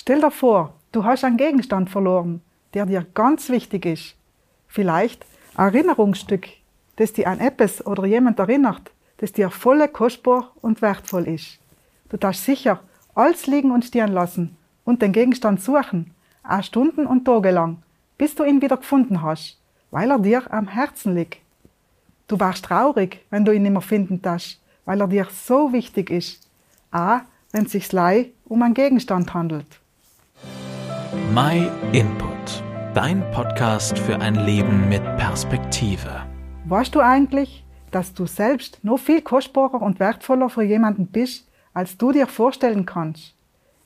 Stell dir vor, du hast einen Gegenstand verloren, der dir ganz wichtig ist. Vielleicht ein Erinnerungsstück, das dir an etwas oder jemand erinnert, das dir voll kostbar und wertvoll ist. Du darfst sicher alles liegen und stehen lassen und den Gegenstand suchen, auch Stunden und Tage lang, bis du ihn wieder gefunden hast, weil er dir am Herzen liegt. Du warst traurig, wenn du ihn nicht mehr finden darfst, weil er dir so wichtig ist, auch wenn es sich um einen Gegenstand handelt. My Input, dein Podcast für ein Leben mit Perspektive. Weißt du eigentlich, dass du selbst noch viel kostbarer und wertvoller für jemanden bist, als du dir vorstellen kannst?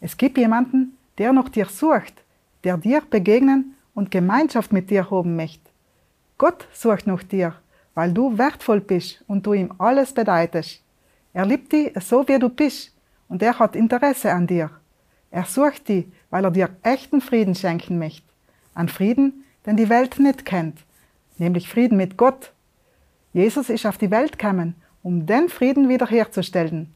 Es gibt jemanden, der nach dir sucht, der dir begegnen und Gemeinschaft mit dir haben möchte. Gott sucht nach dir, weil du wertvoll bist und du ihm alles bedeutest. Er liebt dich so, wie du bist und er hat Interesse an dir. Er sucht dich, weil er dir echten Frieden schenken möchte. An Frieden, den die Welt nicht kennt, nämlich Frieden mit Gott. Jesus ist auf die Welt gekommen, um den Frieden wiederherzustellen.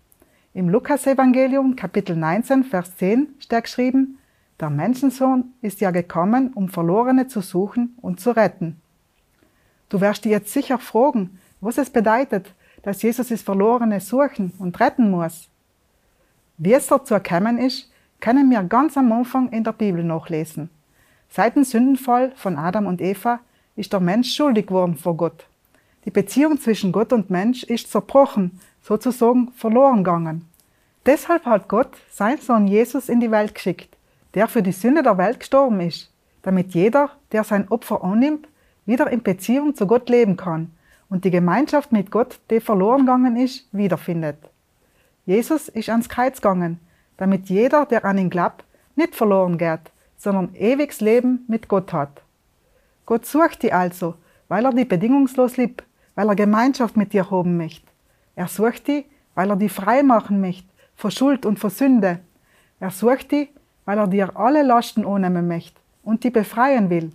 Im Lukas-Evangelium, Kapitel 19, Vers 10, steht geschrieben, der Menschensohn ist ja gekommen, um Verlorene zu suchen und zu retten. Du wirst dir jetzt sicher fragen, was es bedeutet, dass Jesus das Verlorene suchen und retten muss. Wie es dazu erkennen ist, können wir ganz am Anfang in der Bibel nachlesen. Seit dem Sündenfall von Adam und Eva ist der Mensch schuldig geworden vor Gott. Die Beziehung zwischen Gott und Mensch ist zerbrochen, sozusagen verloren gegangen. Deshalb hat Gott seinen Sohn Jesus in die Welt geschickt, der für die Sünde der Welt gestorben ist, damit jeder, der sein Opfer annimmt, wieder in Beziehung zu Gott leben kann und die Gemeinschaft mit Gott, die verloren gegangen ist, wiederfindet. Jesus ist ans Kreuz gegangen, damit jeder, der an ihn glaubt, nicht verloren geht, sondern ewiges Leben mit Gott hat. Gott sucht dich also, weil er dich bedingungslos liebt, weil er Gemeinschaft mit dir haben möchte. Er sucht dich, weil er dich frei machen möchte, vor Schuld und vor Sünde. Er sucht dich, weil er dir alle Lasten annehmen möchte und dich befreien will.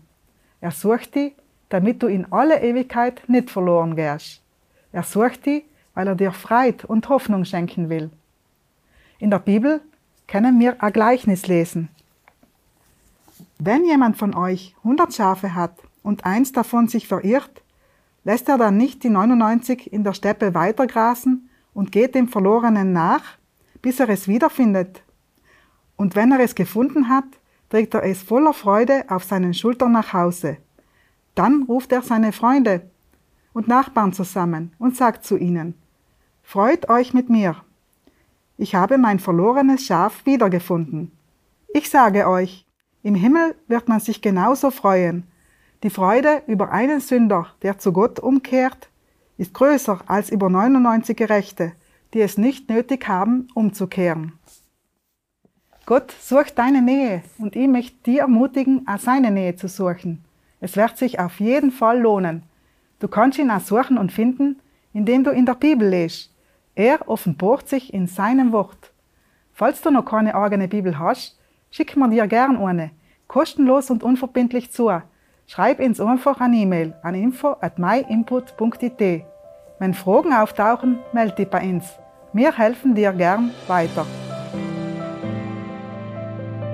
Er sucht dich, damit du in alle Ewigkeit nicht verloren gehst. Er sucht dich, weil er dir Freude und Hoffnung schenken will. In der Bibel können wir ein Gleichnis lesen. Wenn jemand von euch 100 Schafe hat und eins davon sich verirrt, lässt er dann nicht die 99 in der Steppe weitergrasen und geht dem Verlorenen nach, bis er es wiederfindet. Und wenn er es gefunden hat, trägt er es voller Freude auf seinen Schultern nach Hause. Dann ruft er seine Freunde und Nachbarn zusammen und sagt zu ihnen, Freut euch mit mir, ich habe mein verlorenes Schaf wiedergefunden. Ich sage euch, im Himmel wird man sich genauso freuen. Die Freude über einen Sünder, der zu Gott umkehrt, ist größer als über 99 Gerechte, die es nicht nötig haben, umzukehren. Gott sucht deine Nähe und ich möchte dich ermutigen, auch seine Nähe zu suchen. Es wird sich auf jeden Fall lohnen. Du kannst ihn auch suchen und finden, indem du in der Bibel liest. Er offenbart sich in seinem Wort. Falls du noch keine eigene Bibel hast, schick mir dir gern eine, kostenlos und unverbindlich zu. Schreib uns einfach eine E-Mail an info at myinput.it. Wenn Fragen auftauchen, melde dich bei uns. Wir helfen dir gern weiter.